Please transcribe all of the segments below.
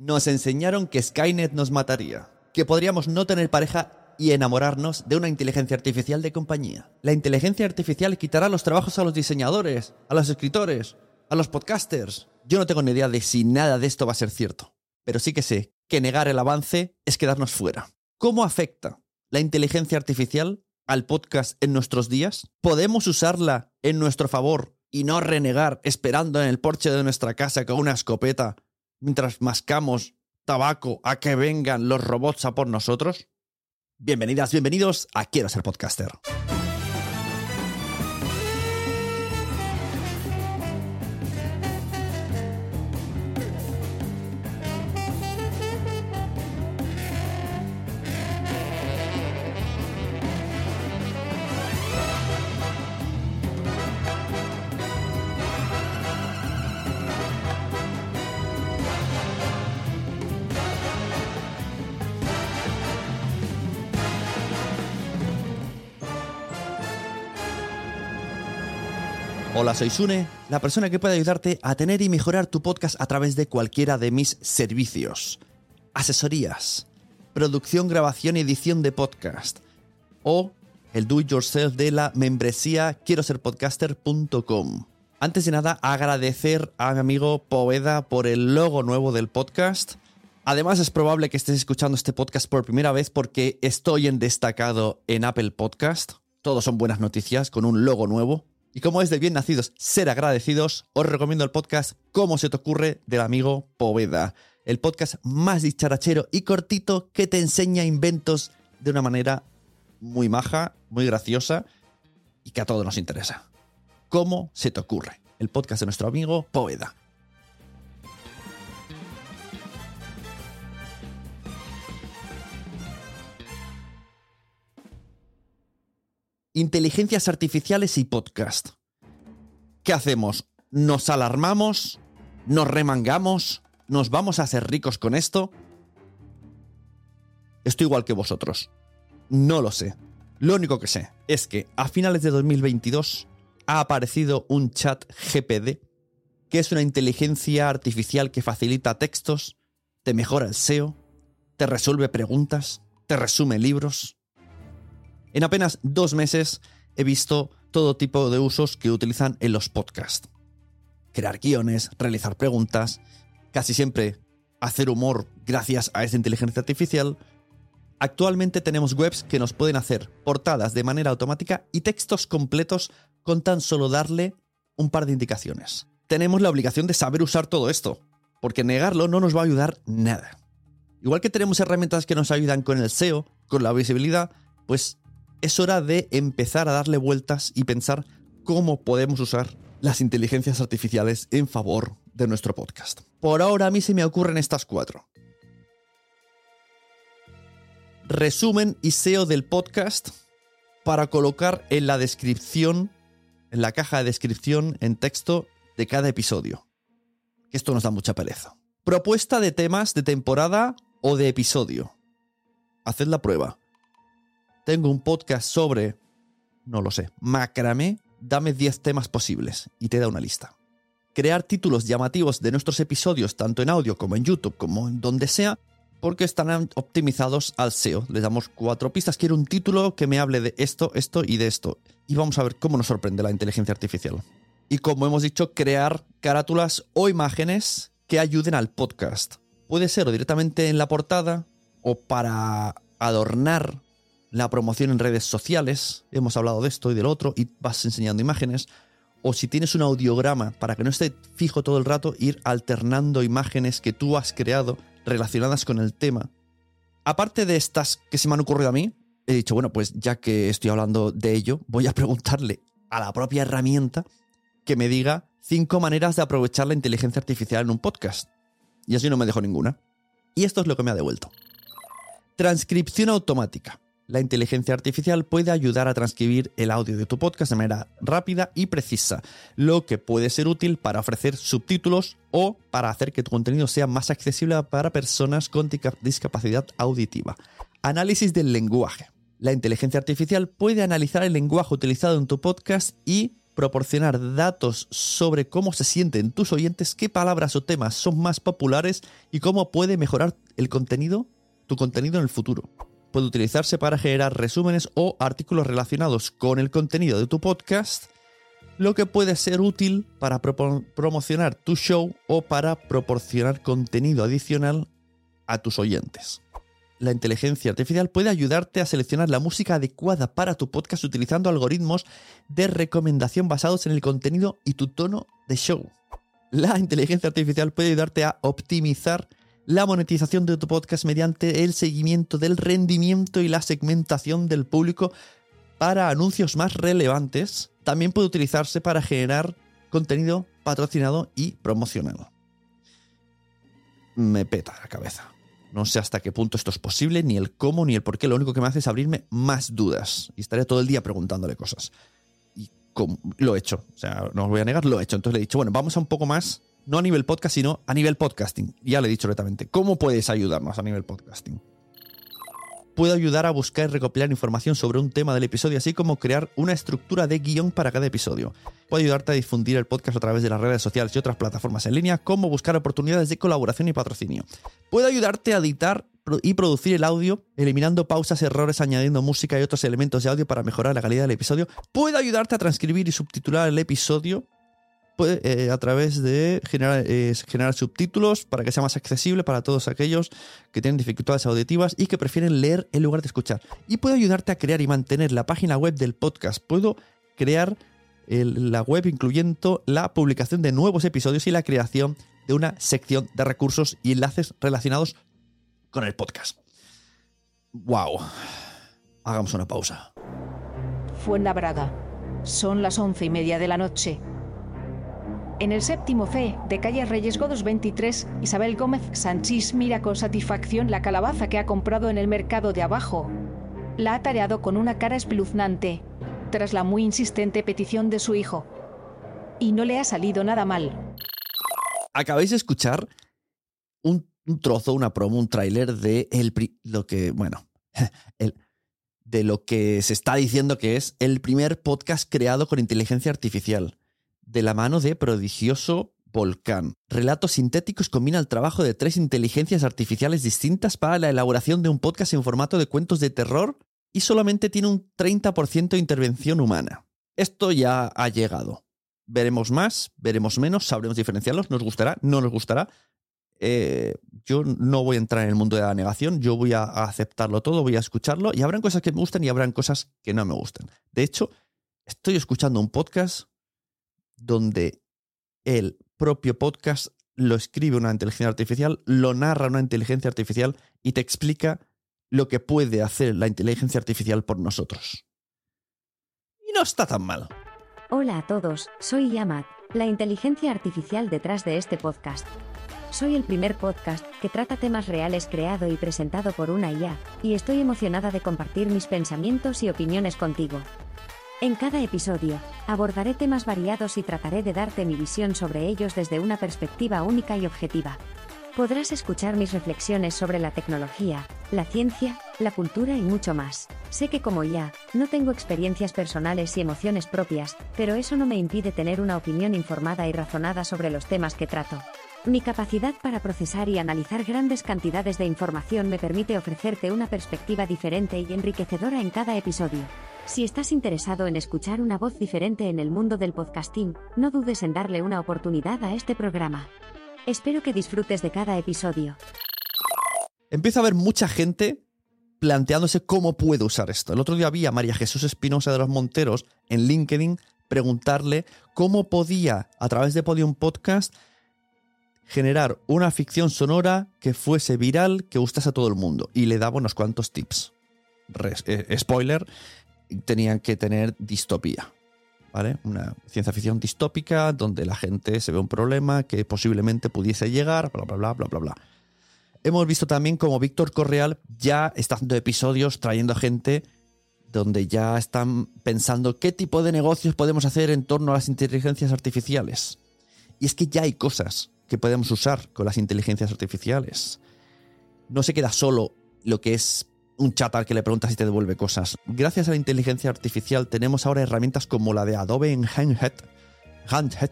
Nos enseñaron que Skynet nos mataría, que podríamos no tener pareja y enamorarnos de una inteligencia artificial de compañía. La inteligencia artificial quitará los trabajos a los diseñadores, a los escritores, a los podcasters. Yo no tengo ni idea de si nada de esto va a ser cierto, pero sí que sé que negar el avance es quedarnos fuera. ¿Cómo afecta la inteligencia artificial al podcast en nuestros días? ¿Podemos usarla en nuestro favor y no renegar esperando en el porche de nuestra casa con una escopeta mientras mascamos tabaco a que vengan los robots a por nosotros? Bienvenidas, bienvenidos a Quiero ser podcaster. Hola, soy Sune, la persona que puede ayudarte a tener y mejorar tu podcast a través de cualquiera de mis servicios. Asesorías, producción, grabación y edición de podcast. O el do it yourself de la membresía quiero ser podcaster.com. Antes de nada, agradecer a mi amigo Poveda por el logo nuevo del podcast. Además, es probable que estés escuchando este podcast por primera vez porque estoy en destacado en Apple Podcast. Todos son buenas noticias con un logo nuevo. Y como es de bien nacidos ser agradecidos, os recomiendo el podcast Cómo se te ocurre del amigo Poveda. El podcast más dicharachero y cortito que te enseña inventos de una manera muy maja, muy graciosa y que a todos nos interesa. ¿Cómo se te ocurre? El podcast de nuestro amigo Poveda. Inteligencias artificiales y podcast. ¿Qué hacemos? ¿Nos alarmamos? ¿Nos remangamos? ¿Nos vamos a hacer ricos con esto? Estoy igual que vosotros. No lo sé. Lo único que sé es que a finales de 2022 ha aparecido un chat GPD, que es una inteligencia artificial que facilita textos, te mejora el SEO, te resuelve preguntas, te resume libros. En apenas dos meses he visto todo tipo de usos que utilizan en los podcasts. Crear guiones, realizar preguntas, casi siempre hacer humor gracias a esta inteligencia artificial. Actualmente tenemos webs que nos pueden hacer portadas de manera automática y textos completos con tan solo darle un par de indicaciones. Tenemos la obligación de saber usar todo esto, porque negarlo no nos va a ayudar nada. Igual que tenemos herramientas que nos ayudan con el SEO, con la visibilidad, pues es hora de empezar a darle vueltas y pensar cómo podemos usar las inteligencias artificiales en favor de nuestro podcast. Por ahora a mí se me ocurren estas cuatro. Resumen y SEO del podcast para colocar en la descripción, en la caja de descripción en texto de cada episodio. esto nos da mucha pereza. Propuesta de temas de temporada o de episodio. Haced la prueba. Tengo un podcast sobre, no lo sé, macramé, dame 10 temas posibles y te da una lista. Crear títulos llamativos de nuestros episodios, tanto en audio como en YouTube, como en donde sea, porque están optimizados al SEO. Le damos cuatro pistas. Quiero un título que me hable de esto, esto y de esto. Y vamos a ver cómo nos sorprende la inteligencia artificial. Y como hemos dicho, crear carátulas o imágenes que ayuden al podcast. Puede ser o directamente en la portada o para adornar la promoción en redes sociales. Hemos hablado de esto y del otro y vas enseñando imágenes. O si tienes un audiograma para que no esté fijo todo el rato, ir alternando imágenes que tú has creado relacionadas con el tema. Aparte de estas que se me han ocurrido a mí, he dicho, bueno, pues ya que estoy hablando de ello, voy a preguntarle a la propia herramienta que me diga cinco maneras de aprovechar la inteligencia artificial en un podcast. Y así no me dejo ninguna. Y esto es lo que me ha devuelto. Transcripción automática. La inteligencia artificial puede ayudar a transcribir el audio de tu podcast de manera rápida y precisa, lo que puede ser útil para ofrecer subtítulos o para hacer que tu contenido sea más accesible para personas con discapacidad auditiva. Análisis del lenguaje. La inteligencia artificial puede analizar el lenguaje utilizado en tu podcast y proporcionar datos sobre cómo se sienten tus oyentes, qué palabras o temas son más populares y cómo puede mejorar el contenido, tu contenido en el futuro puede utilizarse para generar resúmenes o artículos relacionados con el contenido de tu podcast, lo que puede ser útil para promocionar tu show o para proporcionar contenido adicional a tus oyentes. La inteligencia artificial puede ayudarte a seleccionar la música adecuada para tu podcast utilizando algoritmos de recomendación basados en el contenido y tu tono de show. La inteligencia artificial puede ayudarte a optimizar la monetización de tu podcast mediante el seguimiento del rendimiento y la segmentación del público para anuncios más relevantes. También puede utilizarse para generar contenido patrocinado y promocionado. Me peta la cabeza. No sé hasta qué punto esto es posible, ni el cómo, ni el por qué. Lo único que me hace es abrirme más dudas. Y estaré todo el día preguntándole cosas. Y lo he hecho. O sea, no os voy a negar, lo he hecho. Entonces le he dicho, bueno, vamos a un poco más no a nivel podcast, sino a nivel podcasting. Ya le he dicho directamente, ¿cómo puedes ayudarnos a nivel podcasting? Puedo ayudar a buscar y recopilar información sobre un tema del episodio, así como crear una estructura de guion para cada episodio. Puedo ayudarte a difundir el podcast a través de las redes sociales y otras plataformas en línea, como buscar oportunidades de colaboración y patrocinio. Puedo ayudarte a editar y producir el audio, eliminando pausas, errores, añadiendo música y otros elementos de audio para mejorar la calidad del episodio. Puedo ayudarte a transcribir y subtitular el episodio puede, eh, a través de generar, eh, generar subtítulos para que sea más accesible para todos aquellos que tienen dificultades auditivas y que prefieren leer en lugar de escuchar. Y puedo ayudarte a crear y mantener la página web del podcast. Puedo crear la web incluyendo la publicación de nuevos episodios y la creación de una sección de recursos y enlaces relacionados con el podcast. ¡Wow! Hagamos una pausa. Braga. Son las once y media de la noche. En el séptimo fe de calle Reyes Godos 23, Isabel Gómez Sanchís mira con satisfacción la calabaza que ha comprado en el mercado de abajo. La ha tareado con una cara espeluznante, tras la muy insistente petición de su hijo. Y no le ha salido nada mal. Acabáis de escuchar un, trozo, una promo, un tráiler de el, lo que, bueno, de lo que se está diciendo que es el primer podcast creado con inteligencia artificial de la mano de prodigioso Volcán. Relatos sintéticos combina el trabajo de tres inteligencias artificiales distintas para la elaboración de un podcast en formato de cuentos de terror y solamente tiene un 30% de intervención humana. Esto ya ha llegado. Veremos más, veremos menos, sabremos diferenciarlos, nos gustará, no nos gustará. Eh, yo no voy a entrar en el mundo de la negación, yo voy a aceptarlo todo, voy a escucharlo y habrán cosas que me gusten y habrán cosas que no me gusten. De hecho, estoy escuchando un podcast donde el propio podcast lo escribe una inteligencia artificial, lo narra una inteligencia artificial y te explica lo que puede hacer la inteligencia artificial por nosotros. Y no está tan mal. Hola a todos, soy Yamat, la inteligencia artificial detrás de este podcast. Soy el primer podcast que trata temas reales creado y presentado por una IA, y estoy emocionada de compartir mis pensamientos y opiniones contigo. En cada episodio, abordaré temas variados y trataré de darte mi visión sobre ellos desde una perspectiva única y objetiva. Podrás escuchar mis reflexiones sobre la tecnología, la ciencia, la cultura y mucho más. Sé que como ya, no tengo experiencias personales y emociones propias, pero eso no me impide tener una opinión informada y razonada sobre los temas que trato. Mi capacidad para procesar y analizar grandes cantidades de información me permite ofrecerte una perspectiva diferente y enriquecedora en cada episodio. Si estás interesado en escuchar una voz diferente en el mundo del podcasting, no dudes en darle una oportunidad a este programa. Espero que disfrutes de cada episodio. Empieza a haber mucha gente planteándose cómo puedo usar esto. El otro día vi a María Jesús Espinosa de los Monteros en LinkedIn preguntarle cómo podía, a través de Podium Podcast, generar una ficción sonora que fuese viral, que gustase a todo el mundo. Y le daba unos cuantos tips. Eh, spoiler, tenían que tener distopía. ¿Vale? Una ciencia ficción distópica donde la gente se ve un problema que posiblemente pudiese llegar, bla, bla, bla, bla, bla, bla. Hemos visto también como Víctor Correal ya está haciendo episodios trayendo gente donde ya están pensando qué tipo de negocios podemos hacer en torno a las inteligencias artificiales. Y es que ya hay cosas que podemos usar con las inteligencias artificiales. No se queda solo lo que es un chat al que le preguntas si te devuelve cosas. Gracias a la inteligencia artificial tenemos ahora herramientas como la de Adobe en Handhead, Handhead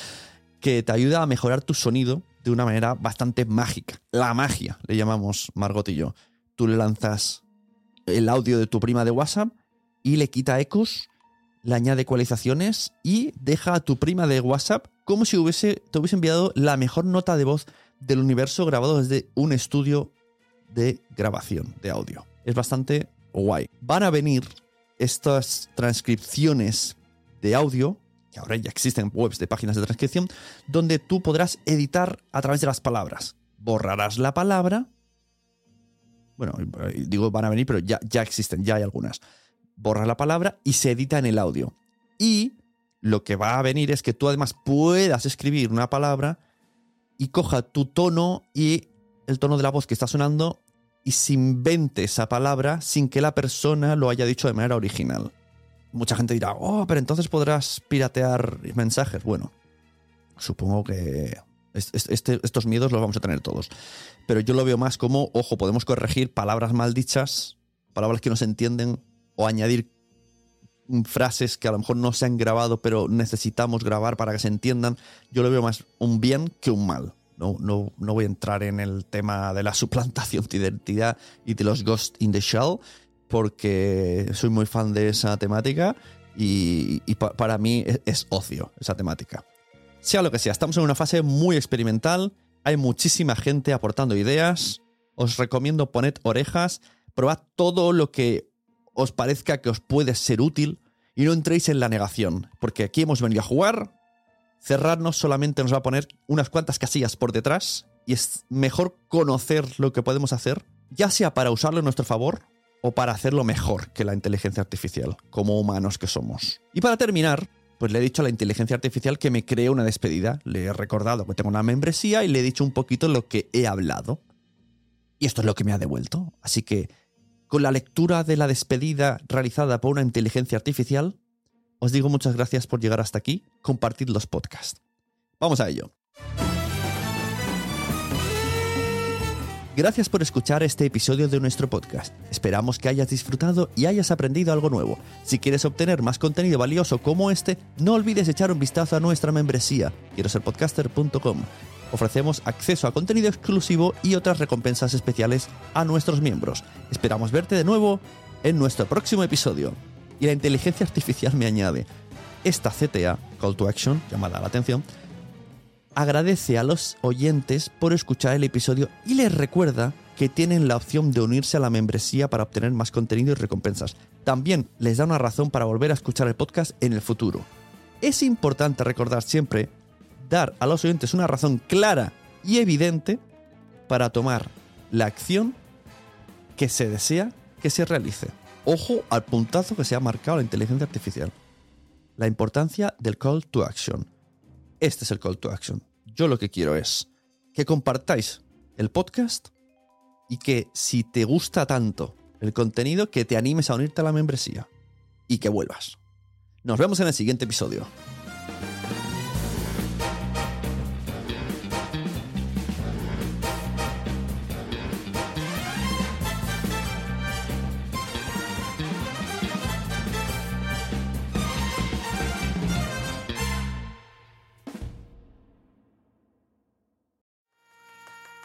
que te ayuda a mejorar tu sonido de una manera bastante mágica. La magia, le llamamos Margot y yo. Tú le lanzas el audio de tu prima de WhatsApp y le quita ecos, le añade ecualizaciones y deja a tu prima de WhatsApp como si hubiese, te hubiese enviado la mejor nota de voz del universo grabado desde un estudio de grabación de audio. Es bastante guay. Van a venir estas transcripciones de audio, que ahora ya existen webs de páginas de transcripción, donde tú podrás editar a través de las palabras. Borrarás la palabra. Bueno, digo van a venir, pero ya, ya existen, ya hay algunas. Borras la palabra y se edita en el audio. Y lo que va a venir es que tú además puedas escribir una palabra y coja tu tono y el tono de la voz que está sonando y se invente esa palabra sin que la persona lo haya dicho de manera original. Mucha gente dirá, oh, pero entonces podrás piratear mensajes. Bueno, supongo que este, estos miedos los vamos a tener todos. Pero yo lo veo más como, ojo, podemos corregir palabras mal dichas, palabras que no se entienden, o añadir frases que a lo mejor no se han grabado, pero necesitamos grabar para que se entiendan. Yo lo veo más un bien que un mal. No, no, no, voy a entrar en el tema de la suplantación de identidad y de los Ghost in the Shell, porque soy muy fan de esa temática y, para mí es, es, ocio esa temática. Sea lo que sea, estamos en una fase muy experimental, hay muchísima gente aportando ideas, os recomiendo poned orejas, probad todo lo que os parezca que os puede ser útil y no entréis en la negación, porque aquí hemos venido a jugar, cerrarnos solamente nos va a poner unas cuantas casillas por detrás y es mejor conocer lo que podemos hacer, ya sea para usarlo en nuestro favor o para hacerlo mejor que la inteligencia artificial, como humanos que somos. Y para terminar, pues le he dicho a la inteligencia artificial que me cree una despedida, le he recordado que tengo una membresía y le he dicho un poquito lo que he hablado. Y esto es lo que me ha devuelto. Así que, con la lectura de la despedida realizada por una inteligencia artificial, os digo muchas gracias por llegar hasta aquí, compartid los podcasts. Vamos a ello. Gracias por escuchar este episodio de nuestro podcast. Esperamos que hayas disfrutado y hayas aprendido algo nuevo. Si quieres obtener más contenido valioso como este, no olvides echar un vistazo a nuestra membresía, quiero ser podcaster.com. Ofrecemos acceso a contenido exclusivo y otras recompensas especiales a nuestros miembros. Esperamos verte de nuevo en nuestro próximo episodio y la inteligencia artificial me añade, esta CTA, Call to Action, llamada la atención, agradece a los oyentes por escuchar el episodio y les recuerda que tienen la opción de unirse a la membresía para obtener más contenido y recompensas. También les da una razón para volver a escuchar el podcast en el futuro. Es importante recordar siempre dar a los oyentes una razón clara y evidente para tomar la acción que se desea que se realice. Ojo al puntazo que se ha marcado la inteligencia artificial. La importancia del call to action. Este es el call to action. Yo lo que quiero es que compartáis el podcast y que si te gusta tanto el contenido, que te animes a unirte a la membresía y que vuelvas. Nos vemos en el siguiente episodio.